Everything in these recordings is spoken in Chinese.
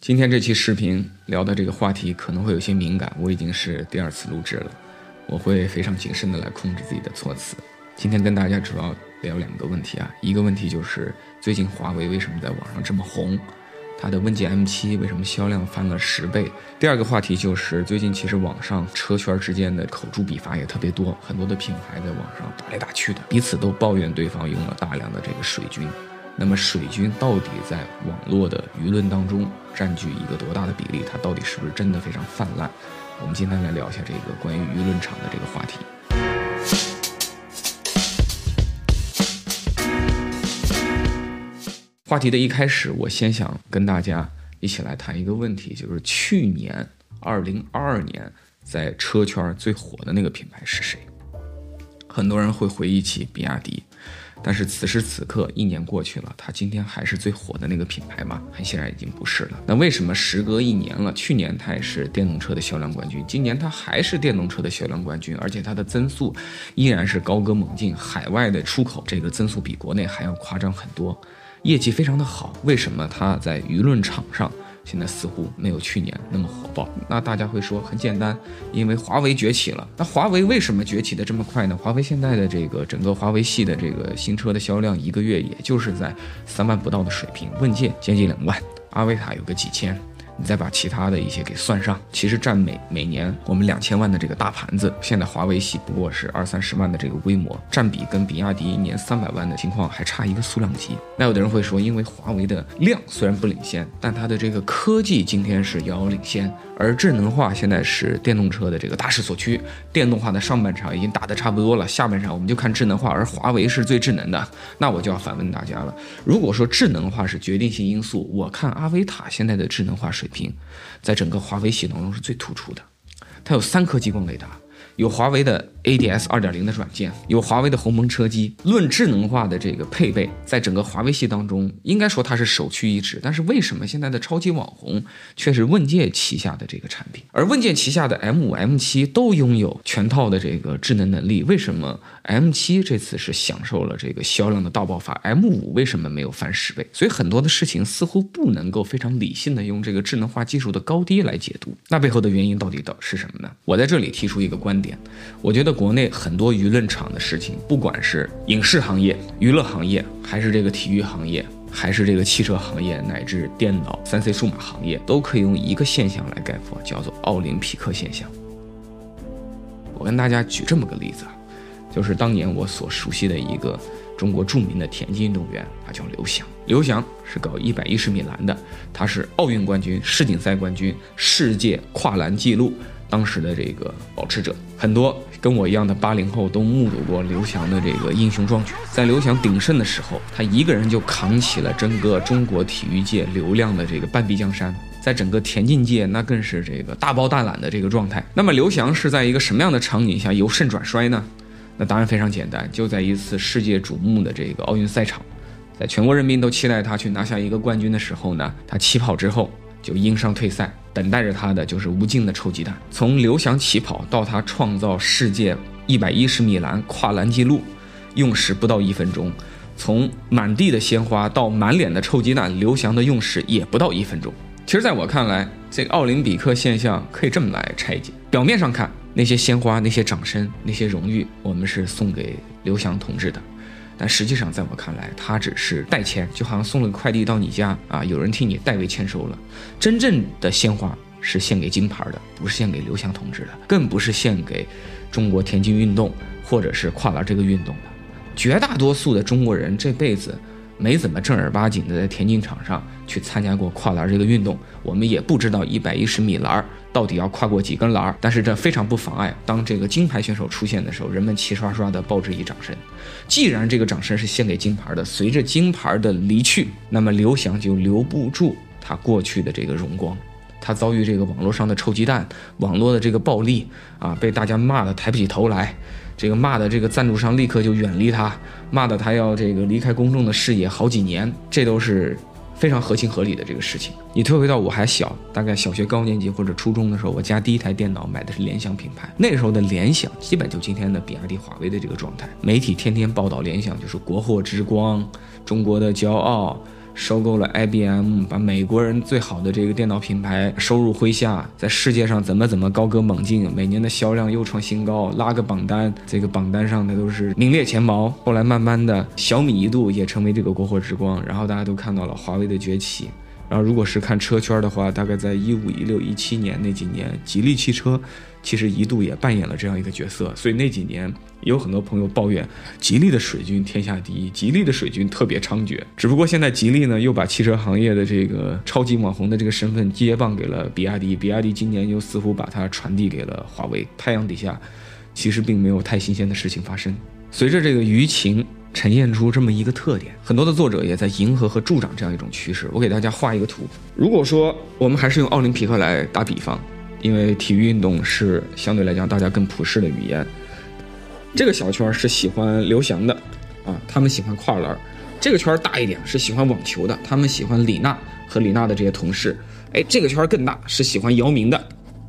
今天这期视频聊的这个话题可能会有些敏感，我已经是第二次录制了，我会非常谨慎的来控制自己的措辞。今天跟大家主要聊两个问题啊，一个问题就是最近华为为什么在网上这么红，它的问界 M7 为什么销量翻了十倍？第二个话题就是最近其实网上车圈之间的口诛笔伐也特别多，很多的品牌在网上打来打去的，彼此都抱怨对方用了大量的这个水军。那么水军到底在网络的舆论当中占据一个多大的比例？它到底是不是真的非常泛滥？我们今天来聊一下这个关于舆论场的这个话题。话题的一开始，我先想跟大家一起来谈一个问题，就是去年二零二二年在车圈最火的那个品牌是谁？很多人会回忆起比亚迪。但是此时此刻，一年过去了，它今天还是最火的那个品牌吗？很显然已经不是了。那为什么时隔一年了，去年它也是电动车的销量冠军，今年它还是电动车的销量冠军，而且它的增速依然是高歌猛进，海外的出口这个增速比国内还要夸张很多，业绩非常的好。为什么它在舆论场上？现在似乎没有去年那么火爆，那大家会说很简单，因为华为崛起了。那华为为什么崛起的这么快呢？华为现在的这个整个华为系的这个新车的销量，一个月也就是在三万不到的水平，问界接近两万，阿维塔有个几千。你再把其他的一些给算上，其实占每每年我们两千万的这个大盘子，现在华为系不过是二三十万的这个规模，占比跟比亚迪一年三百万的情况还差一个数量级。那有的人会说，因为华为的量虽然不领先，但它的这个科技今天是遥遥领先。而智能化现在是电动车的这个大势所趋，电动化的上半场已经打得差不多了，下半场我们就看智能化，而华为是最智能的。那我就要反问大家了：如果说智能化是决定性因素，我看阿维塔现在的智能化水平，在整个华为系统中是最突出的，它有三颗激光雷达。有华为的 ADS 二点零的软件，有华为的鸿蒙车机。论智能化的这个配备，在整个华为系当中，应该说它是首屈一指。但是为什么现在的超级网红却是问界旗下的这个产品？而问界旗下的 M 五、M 七都拥有全套的这个智能能力，为什么 M 七这次是享受了这个销量的大爆发？M 五为什么没有翻十倍？所以很多的事情似乎不能够非常理性的用这个智能化技术的高低来解读。那背后的原因到底到是什么呢？我在这里提出一个观观点。我觉得国内很多舆论场的事情，不管是影视行业、娱乐行业，还是这个体育行业，还是这个汽车行业，乃至电脑、三 C 数码行业，都可以用一个现象来概括，叫做奥林匹克现象。我跟大家举这么个例子，就是当年我所熟悉的一个中国著名的田径运动员，他叫刘翔。刘翔是搞一百一十米栏的，他是奥运冠军、世锦赛冠军、世界跨栏纪录。当时的这个保持者很多，跟我一样的八零后都目睹过刘翔的这个英雄壮举。在刘翔鼎盛的时候，他一个人就扛起了整个中国体育界流量的这个半壁江山，在整个田径界那更是这个大包大揽的这个状态。那么刘翔是在一个什么样的场景下由盛转衰呢？那答案非常简单，就在一次世界瞩目的这个奥运赛场，在全国人民都期待他去拿下一个冠军的时候呢，他起跑之后就因伤退赛。等待着他的就是无尽的臭鸡蛋。从刘翔起跑到他创造世界一百一十米栏跨栏纪录，用时不到一分钟；从满地的鲜花到满脸的臭鸡蛋，刘翔的用时也不到一分钟。其实，在我看来，这个奥林匹克现象可以这么来拆解：表面上看，那些鲜花、那些掌声、那些荣誉，我们是送给刘翔同志的。但实际上，在我看来，他只是代签，就好像送了个快递到你家啊，有人替你代为签收了。真正的鲜花是献给金牌的，不是献给刘翔同志的，更不是献给中国田径运动或者是跨栏这个运动的。绝大多数的中国人这辈子。没怎么正儿八经的在田径场上去参加过跨栏这个运动，我们也不知道一百一十米栏到底要跨过几根栏。但是这非常不妨碍，当这个金牌选手出现的时候，人们齐刷刷的报之以掌声。既然这个掌声是献给金牌的，随着金牌的离去，那么刘翔就留不住他过去的这个荣光。他遭遇这个网络上的臭鸡蛋，网络的这个暴力啊，被大家骂得抬不起头来。这个骂的这个赞助商立刻就远离他，骂的他要这个离开公众的视野好几年，这都是非常合情合理的这个事情。你退回到我还小，大概小学高年级或者初中的时候，我家第一台电脑买的是联想品牌，那时候的联想基本就今天的比亚迪、华为的这个状态，媒体天天报道联想就是国货之光，中国的骄傲。收购了 IBM，把美国人最好的这个电脑品牌收入麾下，在世界上怎么怎么高歌猛进，每年的销量又创新高，拉个榜单，这个榜单上的都是名列前茅。后来慢慢的，小米一度也成为这个国货之光，然后大家都看到了华为的崛起。然后，如果是看车圈的话，大概在一五、一六、一七年那几年，吉利汽车其实一度也扮演了这样一个角色。所以那几年也有很多朋友抱怨，吉利的水军天下第一，吉利的水军特别猖獗。只不过现在吉利呢，又把汽车行业的这个超级网红的这个身份接棒给了比亚迪，比亚迪今年又似乎把它传递给了华为。太阳底下，其实并没有太新鲜的事情发生。随着这个舆情。呈现出这么一个特点，很多的作者也在迎合和助长这样一种趋势。我给大家画一个图。如果说我们还是用奥林匹克来打比方，因为体育运动是相对来讲大家更普世的语言。这个小圈是喜欢刘翔的，啊，他们喜欢跨栏。这个圈大一点是喜欢网球的，他们喜欢李娜和李娜的这些同事。哎，这个圈更大是喜欢姚明的，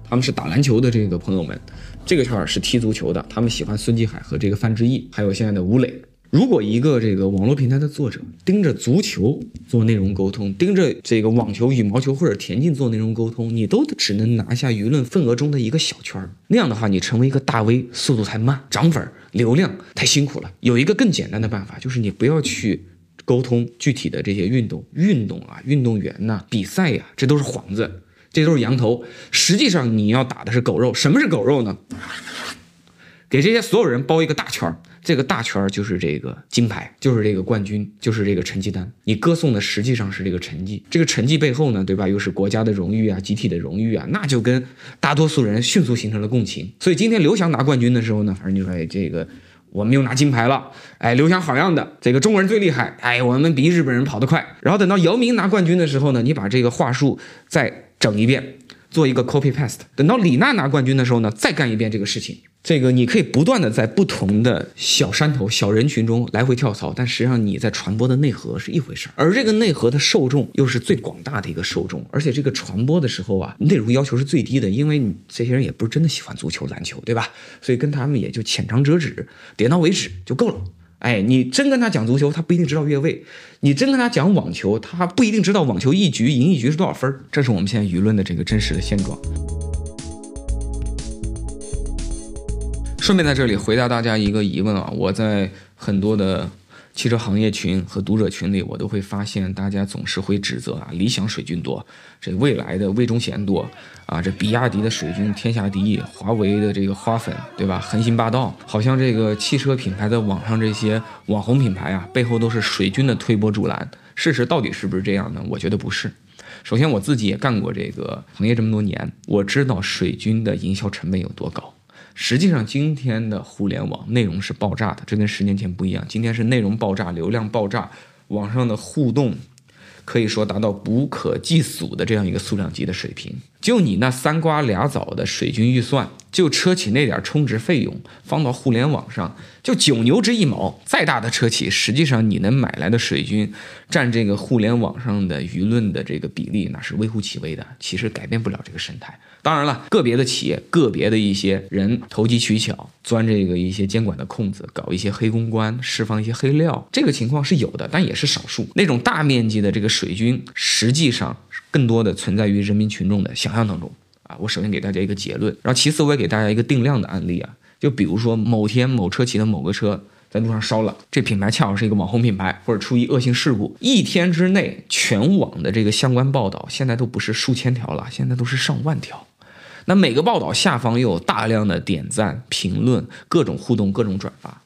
他们是打篮球的这个朋友们。这个圈是踢足球的，他们喜欢孙继海和这个范志毅，还有现在的吴磊。如果一个这个网络平台的作者盯着足球做内容沟通，盯着这个网球、羽毛球或者田径做内容沟通，你都只能拿下舆论份额中的一个小圈儿。那样的话，你成为一个大 V 速度太慢，涨粉流量太辛苦了。有一个更简单的办法，就是你不要去沟通具体的这些运动、运动啊、运动员呐、比赛呀，这都是幌子，这都是羊头。实际上你要打的是狗肉。什么是狗肉呢？给这些所有人包一个大圈儿。这个大圈儿就是这个金牌，就是这个冠军，就是这个成绩单。你歌颂的实际上是这个成绩，这个成绩背后呢，对吧？又是国家的荣誉啊，集体的荣誉啊，那就跟大多数人迅速形成了共情。所以今天刘翔拿冠军的时候呢，反正就说哎，这个我们又拿金牌了，哎，刘翔好样的，这个中国人最厉害，哎，我们比日本人跑得快。然后等到姚明拿冠军的时候呢，你把这个话术再整一遍，做一个 copy paste。等到李娜拿冠军的时候呢，再干一遍这个事情。这个你可以不断的在不同的小山头、小人群中来回跳槽，但实际上你在传播的内核是一回事儿，而这个内核的受众又是最广大的一个受众，而且这个传播的时候啊，内容要求是最低的，因为你这些人也不是真的喜欢足球、篮球，对吧？所以跟他们也就浅尝辄止，点到为止就够了。哎，你真跟他讲足球，他不一定知道越位；你真跟他讲网球，他不一定知道网球一局赢一局是多少分。这是我们现在舆论的这个真实的现状。顺便在这里回答大家一个疑问啊，我在很多的汽车行业群和读者群里，我都会发现大家总是会指责啊，理想水军多，这未来的魏忠贤多啊，这比亚迪的水军天下第一，华为的这个花粉对吧，横行霸道，好像这个汽车品牌的网上这些网红品牌啊，背后都是水军的推波助澜。事实到底是不是这样呢？我觉得不是。首先我自己也干过这个行业这么多年，我知道水军的营销成本有多高。实际上，今天的互联网内容是爆炸的，这跟十年前不一样。今天是内容爆炸，流量爆炸，网上的互动可以说达到不可计数的这样一个数量级的水平。就你那三瓜俩枣的水军预算，就车企那点充值费用，放到互联网上，就九牛之一毛。再大的车企，实际上你能买来的水军，占这个互联网上的舆论的这个比例，那是微乎其微的，其实改变不了这个生态。当然了，个别的企业、个别的一些人投机取巧，钻这个一些监管的空子，搞一些黑公关，释放一些黑料，这个情况是有的，但也是少数。那种大面积的这个水军，实际上更多的存在于人民群众的想象当中啊。我首先给大家一个结论，然后其次我也给大家一个定量的案例啊，就比如说某天某车企的某个车。在路上烧了，这品牌恰好是一个网红品牌，或者出于恶性事故，一天之内全网的这个相关报道，现在都不是数千条了，现在都是上万条。那每个报道下方又有大量的点赞、评论、各种互动、各种转发。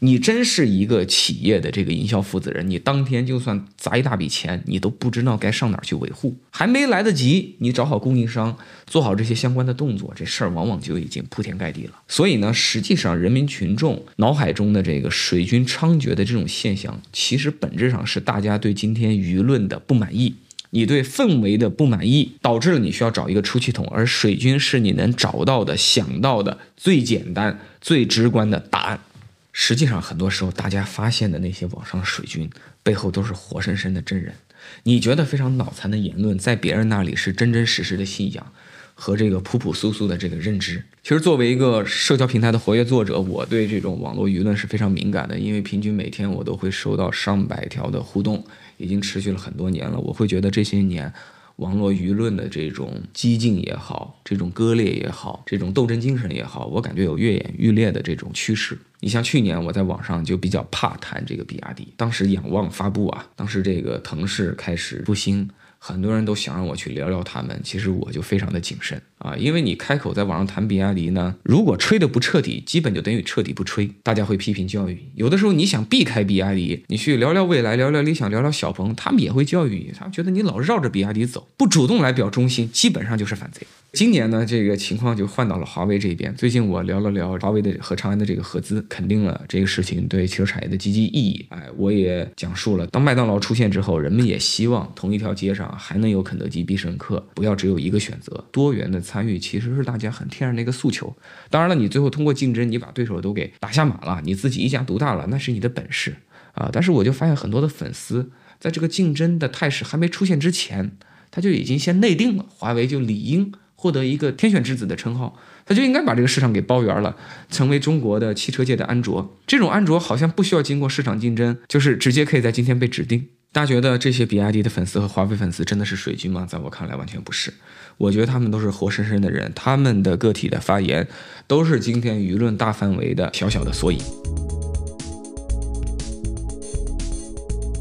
你真是一个企业的这个营销负责人，你当天就算砸一大笔钱，你都不知道该上哪儿去维护，还没来得及你找好供应商，做好这些相关的动作，这事儿往往就已经铺天盖地了。所以呢，实际上人民群众脑海中的这个水军猖獗的这种现象，其实本质上是大家对今天舆论的不满意，你对氛围的不满意，导致了你需要找一个出气筒，而水军是你能找到的、想到的最简单、最直观的答案。实际上，很多时候大家发现的那些网上水军背后都是活生生的真人。你觉得非常脑残的言论，在别人那里是真真实实的信仰。和这个朴朴素素的这个认知。其实作为一个社交平台的活跃作者，我对这种网络舆论是非常敏感的，因为平均每天我都会收到上百条的互动，已经持续了很多年了。我会觉得这些年。网络舆论的这种激进也好，这种割裂也好，这种斗争精神也好，我感觉有愈演愈烈的这种趋势。你像去年我在网上就比较怕谈这个比亚迪，当时仰望发布啊，当时这个腾势开始复兴。很多人都想让我去聊聊他们，其实我就非常的谨慎啊，因为你开口在网上谈比亚迪呢，如果吹的不彻底，基本就等于彻底不吹，大家会批评教育。有的时候你想避开比亚迪，你去聊聊未来，聊聊理想，聊聊小鹏，他们也会教育你，他们觉得你老绕着比亚迪走，不主动来表忠心，基本上就是反贼。今年呢，这个情况就换到了华为这边。最近我聊了聊华为的和长安的这个合资，肯定了这个事情对汽车产业的积极意义。哎，我也讲述了，当麦当劳出现之后，人们也希望同一条街上还能有肯德基、必胜客，不要只有一个选择。多元的参与其实是大家很天然的一个诉求。当然了，你最后通过竞争，你把对手都给打下马了，你自己一家独大了，那是你的本事啊。但是我就发现很多的粉丝，在这个竞争的态势还没出现之前，他就已经先内定了，华为就理应。获得一个天选之子的称号，他就应该把这个市场给包圆了，成为中国的汽车界的安卓。这种安卓好像不需要经过市场竞争，就是直接可以在今天被指定。大家觉得这些比亚迪的粉丝和华为粉丝真的是水军吗？在我看来，完全不是。我觉得他们都是活生生的人，他们的个体的发言都是今天舆论大范围的小小的缩影。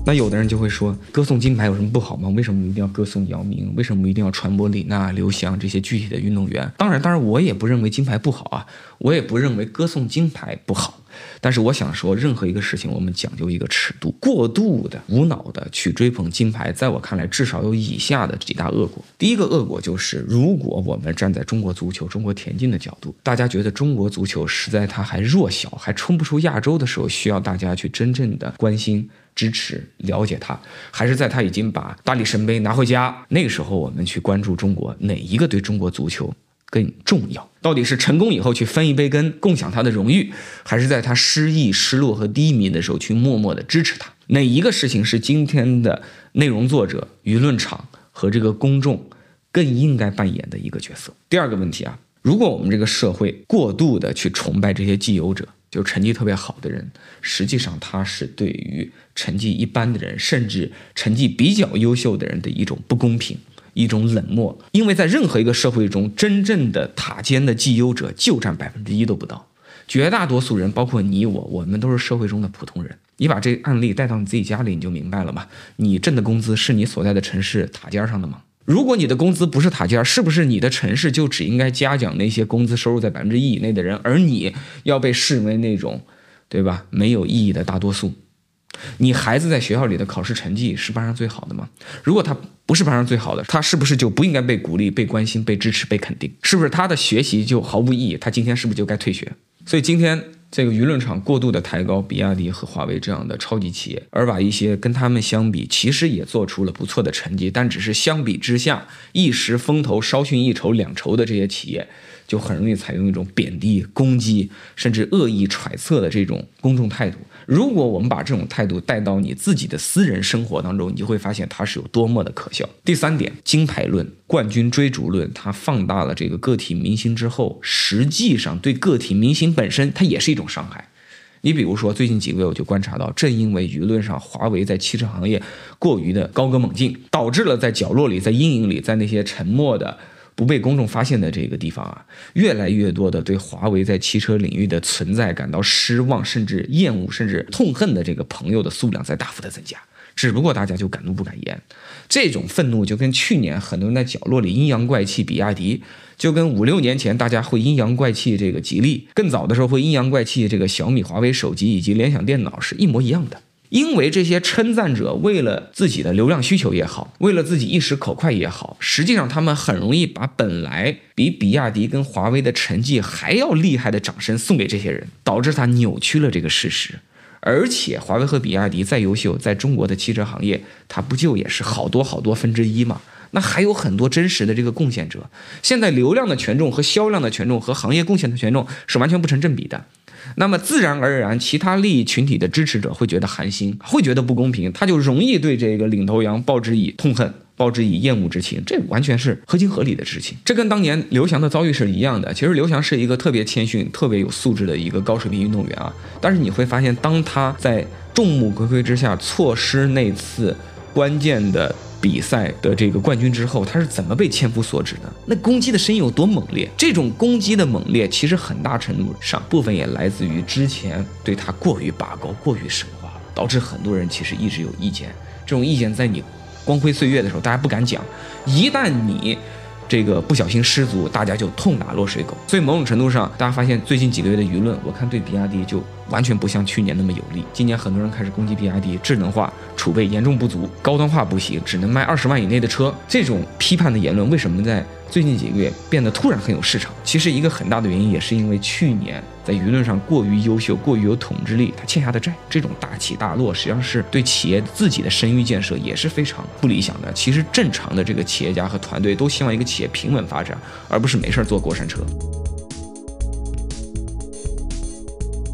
那有的人就会说，歌颂金牌有什么不好吗？为什么一定要歌颂姚明？为什么一定要传播李娜、刘翔这些具体的运动员？当然，当然，我也不认为金牌不好啊，我也不认为歌颂金牌不好。但是我想说，任何一个事情，我们讲究一个尺度。过度的、无脑的去追捧金牌，在我看来，至少有以下的几大恶果。第一个恶果就是，如果我们站在中国足球、中国田径的角度，大家觉得中国足球是在它还弱小、还冲不出亚洲的时候，需要大家去真正的关心。支持了解他，还是在他已经把大力神杯拿回家那个时候，我们去关注中国哪一个对中国足球更重要？到底是成功以后去分一杯羹，共享他的荣誉，还是在他失意、失落和低迷的时候去默默的支持他？哪一个事情是今天的内容作者、舆论场和这个公众更应该扮演的一个角色？第二个问题啊，如果我们这个社会过度的去崇拜这些既有者。就成绩特别好的人，实际上他是对于成绩一般的人，甚至成绩比较优秀的人的一种不公平，一种冷漠。因为在任何一个社会中，真正的塔尖的绩优者就占百分之一都不到，绝大多数人，包括你我，我们都是社会中的普通人。你把这案例带到你自己家里，你就明白了嘛？你挣的工资是你所在的城市塔尖上的吗？如果你的工资不是塔尖，是不是你的城市就只应该嘉奖那些工资收入在百分之一以内的人，而你要被视为那种，对吧？没有意义的大多数。你孩子在学校里的考试成绩是班上最好的吗？如果他不是班上最好的，他是不是就不应该被鼓励、被关心、被支持、被肯定？是不是他的学习就毫无意义？他今天是不是就该退学？所以今天。这个舆论场过度的抬高比亚迪和华为这样的超级企业，而把一些跟他们相比，其实也做出了不错的成绩，但只是相比之下一时风头稍逊一筹两筹的这些企业。就很容易采用一种贬低、攻击，甚至恶意揣测的这种公众态度。如果我们把这种态度带到你自己的私人生活当中，你就会发现它是有多么的可笑。第三点，金牌论、冠军追逐论，它放大了这个个体明星之后，实际上对个体明星本身，它也是一种伤害。你比如说，最近几个月我就观察到，正因为舆论上华为在汽车行业过于的高歌猛进，导致了在角落里、在阴影里、在那些沉默的。不被公众发现的这个地方啊，越来越多的对华为在汽车领域的存在感到失望，甚至厌恶，甚至痛恨的这个朋友的数量在大幅的增加。只不过大家就敢怒不敢言，这种愤怒就跟去年很多人在角落里阴阳怪气比亚迪，就跟五六年前大家会阴阳怪气这个吉利，更早的时候会阴阳怪气这个小米、华为手机以及联想电脑是一模一样的。因为这些称赞者为了自己的流量需求也好，为了自己一时口快也好，实际上他们很容易把本来比比亚迪跟华为的成绩还要厉害的掌声送给这些人，导致他扭曲了这个事实。而且，华为和比亚迪再优秀，在中国的汽车行业，它不就也是好多好多分之一吗？那还有很多真实的这个贡献者。现在流量的权重和销量的权重和行业贡献的权重是完全不成正比的。那么自然而然，其他利益群体的支持者会觉得寒心，会觉得不公平，他就容易对这个领头羊报之以痛恨，报之以厌恶之情，这完全是合情合理的事情。这跟当年刘翔的遭遇是一样的。其实刘翔是一个特别谦逊、特别有素质的一个高水平运动员啊。但是你会发现，当他在众目睽睽之下错失那次关键的。比赛的这个冠军之后，他是怎么被千夫所指的？那攻击的声音有多猛烈？这种攻击的猛烈，其实很大程度上部分也来自于之前对他过于拔高、过于神话了，导致很多人其实一直有意见。这种意见在你光辉岁月的时候，大家不敢讲；一旦你这个不小心失足，大家就痛打落水狗。所以某种程度上，大家发现最近几个月的舆论，我看对比亚迪就。完全不像去年那么有利。今年很多人开始攻击比亚迪智能化储备严重不足，高端化不行，只能卖二十万以内的车。这种批判的言论为什么在最近几个月变得突然很有市场？其实一个很大的原因也是因为去年在舆论上过于优秀、过于有统治力，他欠下的债。这种大起大落实际上是对企业自己的声誉建设也是非常不理想的。其实正常的这个企业家和团队都希望一个企业平稳发展，而不是没事坐过山车。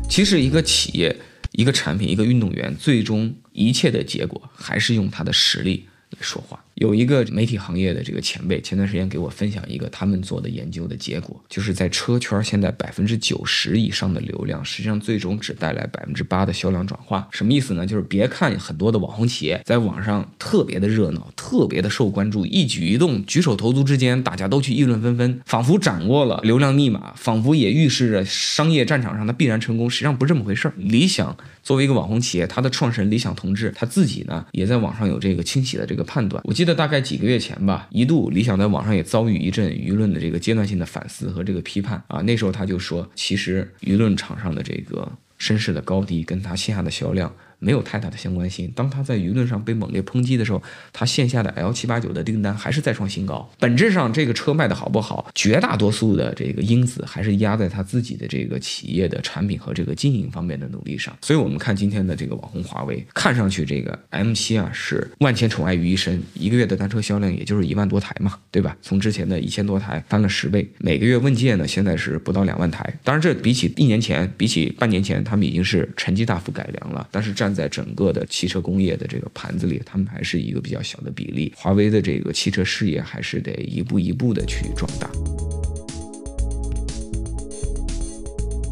其实，一个企业、一个产品、一个运动员，最终一切的结果还是用他的实力来说话。有一个媒体行业的这个前辈，前段时间给我分享一个他们做的研究的结果，就是在车圈现在百分之九十以上的流量，实际上最终只带来百分之八的销量转化。什么意思呢？就是别看很多的网红企业在网上特别的热闹，特别的受关注，一举一动、举手投足之间，大家都去议论纷纷，仿佛掌握了流量密码，仿佛也预示着商业战场上的必然成功。实际上不是这么回事儿。理想作为一个网红企业，它的创始人理想同志他自己呢，也在网上有这个清晰的这个判断。我记得。大概几个月前吧，一度理想在网上也遭遇一阵舆论的这个阶段性的反思和这个批判啊。那时候他就说，其实舆论场上的这个声势的高低，跟他线下的销量。没有太大的相关性。当他在舆论上被猛烈抨击的时候，他线下的 L 七八九的订单还是再创新高。本质上，这个车卖的好不好，绝大多数的这个因子还是压在他自己的这个企业的产品和这个经营方面的努力上。所以，我们看今天的这个网红华为，看上去这个 M 七啊是万千宠爱于一身，一个月的单车销量也就是一万多台嘛，对吧？从之前的一千多台翻了十倍，每个月问界呢现在是不到两万台。当然，这比起一年前，比起半年前，他们已经是成绩大幅改良了。但是占在整个的汽车工业的这个盘子里，他们还是一个比较小的比例。华为的这个汽车事业还是得一步一步的去壮大。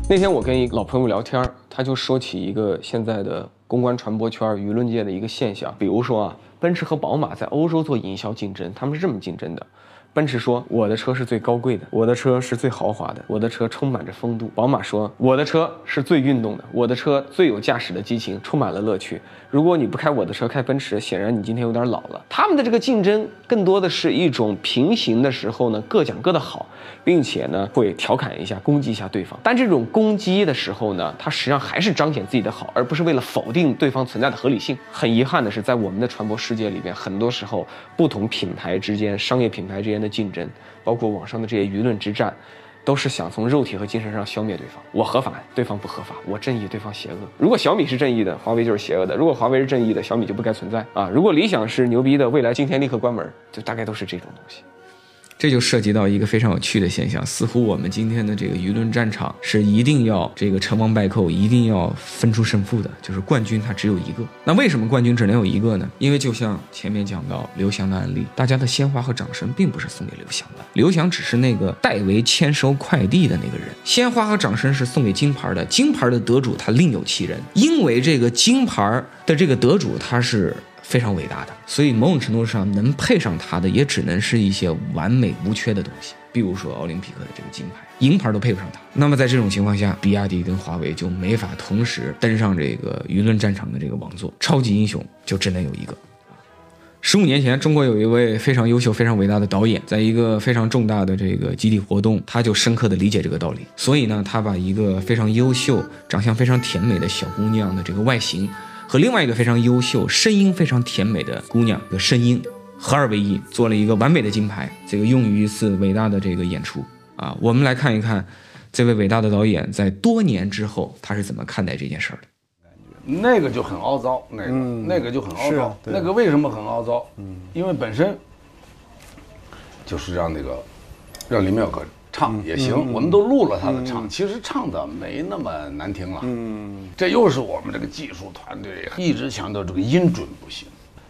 那天我跟一老朋友聊天，他就说起一个现在的公关传播圈、舆论界的一个现象，比如说啊，奔驰和宝马在欧洲做营销竞争，他们是这么竞争的。奔驰说：“我的车是最高贵的，我的车是最豪华的，我的车充满着风度。”宝马说：“我的车是最运动的，我的车最有驾驶的激情，充满了乐趣。如果你不开我的车，开奔驰，显然你今天有点老了。”他们的这个竞争更多的是一种平行的时候呢，各讲各的好，并且呢会调侃一下、攻击一下对方。但这种攻击的时候呢，它实际上还是彰显自己的好，而不是为了否定对方存在的合理性。很遗憾的是，在我们的传播世界里边，很多时候不同品牌之间、商业品牌之间。的竞争，包括网上的这些舆论之战，都是想从肉体和精神上消灭对方。我合法，对方不合法；我正义，对方邪恶。如果小米是正义的，华为就是邪恶的；如果华为是正义的，小米就不该存在啊！如果理想是牛逼的，未来今天立刻关门，就大概都是这种东西。这就涉及到一个非常有趣的现象，似乎我们今天的这个舆论战场是一定要这个成王败寇，一定要分出胜负的，就是冠军它只有一个。那为什么冠军只能有一个呢？因为就像前面讲到刘翔的案例，大家的鲜花和掌声并不是送给刘翔的，刘翔只是那个代为签收快递的那个人，鲜花和掌声是送给金牌的，金牌的得主他另有其人，因为这个金牌的这个得主他是。非常伟大的，所以某种程度上能配上他的，也只能是一些完美无缺的东西，比如说奥林匹克的这个金牌，银牌都配不上他。那么在这种情况下，比亚迪跟华为就没法同时登上这个舆论战场的这个王座，超级英雄就只能有一个。十五年前，中国有一位非常优秀、非常伟大的导演，在一个非常重大的这个集体活动，他就深刻的理解这个道理，所以呢，他把一个非常优秀、长相非常甜美的小姑娘的这个外形。和另外一个非常优秀、声音非常甜美的姑娘的声音合二为一，做了一个完美的金牌，这个用于一次伟大的这个演出啊。我们来看一看，这位伟大的导演在多年之后他是怎么看待这件事儿的。那个就很凹糟，那个那个就很凹糟。那个为什么很凹糟？嗯，因为本身就是让那个让林妙可。唱也行，我们都录了他的唱，其实唱的没那么难听了。嗯，这又是我们这个技术团队一直强调这个音准不行，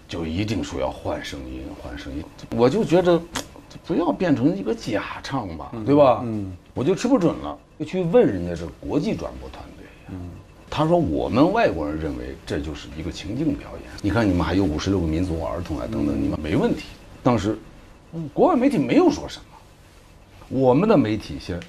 就一定说要换声音，换声音。我就觉着，不要变成一个假唱吧，对吧？嗯，我就吃不准了，就去问人家这国际转播团队。嗯，他说我们外国人认为这就是一个情境表演。你看你们还有五十六个民族儿童啊等等，你们没问题。当时，国外媒体没有说什么，我们的媒体先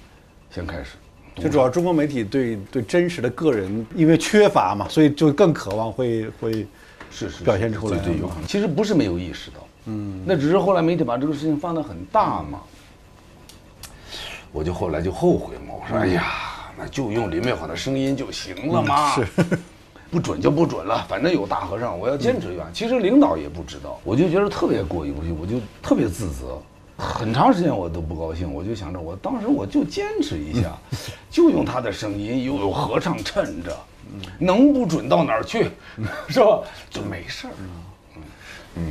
先开始。就主要中国媒体对对真实的个人，因为缺乏嘛，所以就更渴望会会是是表现出来。对对，有可能。其实不是没有意识到，嗯，那只是后来媒体把这个事情放得很大嘛。我就后来就后悔嘛，我说哎呀，那就用林美华的声音就行了嘛，是，不准就不准了，反正有大和尚，我要坚持下其实领导也不知道，我就觉得特别过意不去，我就特别自责。很长时间我都不高兴，我就想着，我当时我就坚持一下，就用他的声音，又有合唱衬着，能不准到哪儿去，是吧？就没事儿。嗯嗯。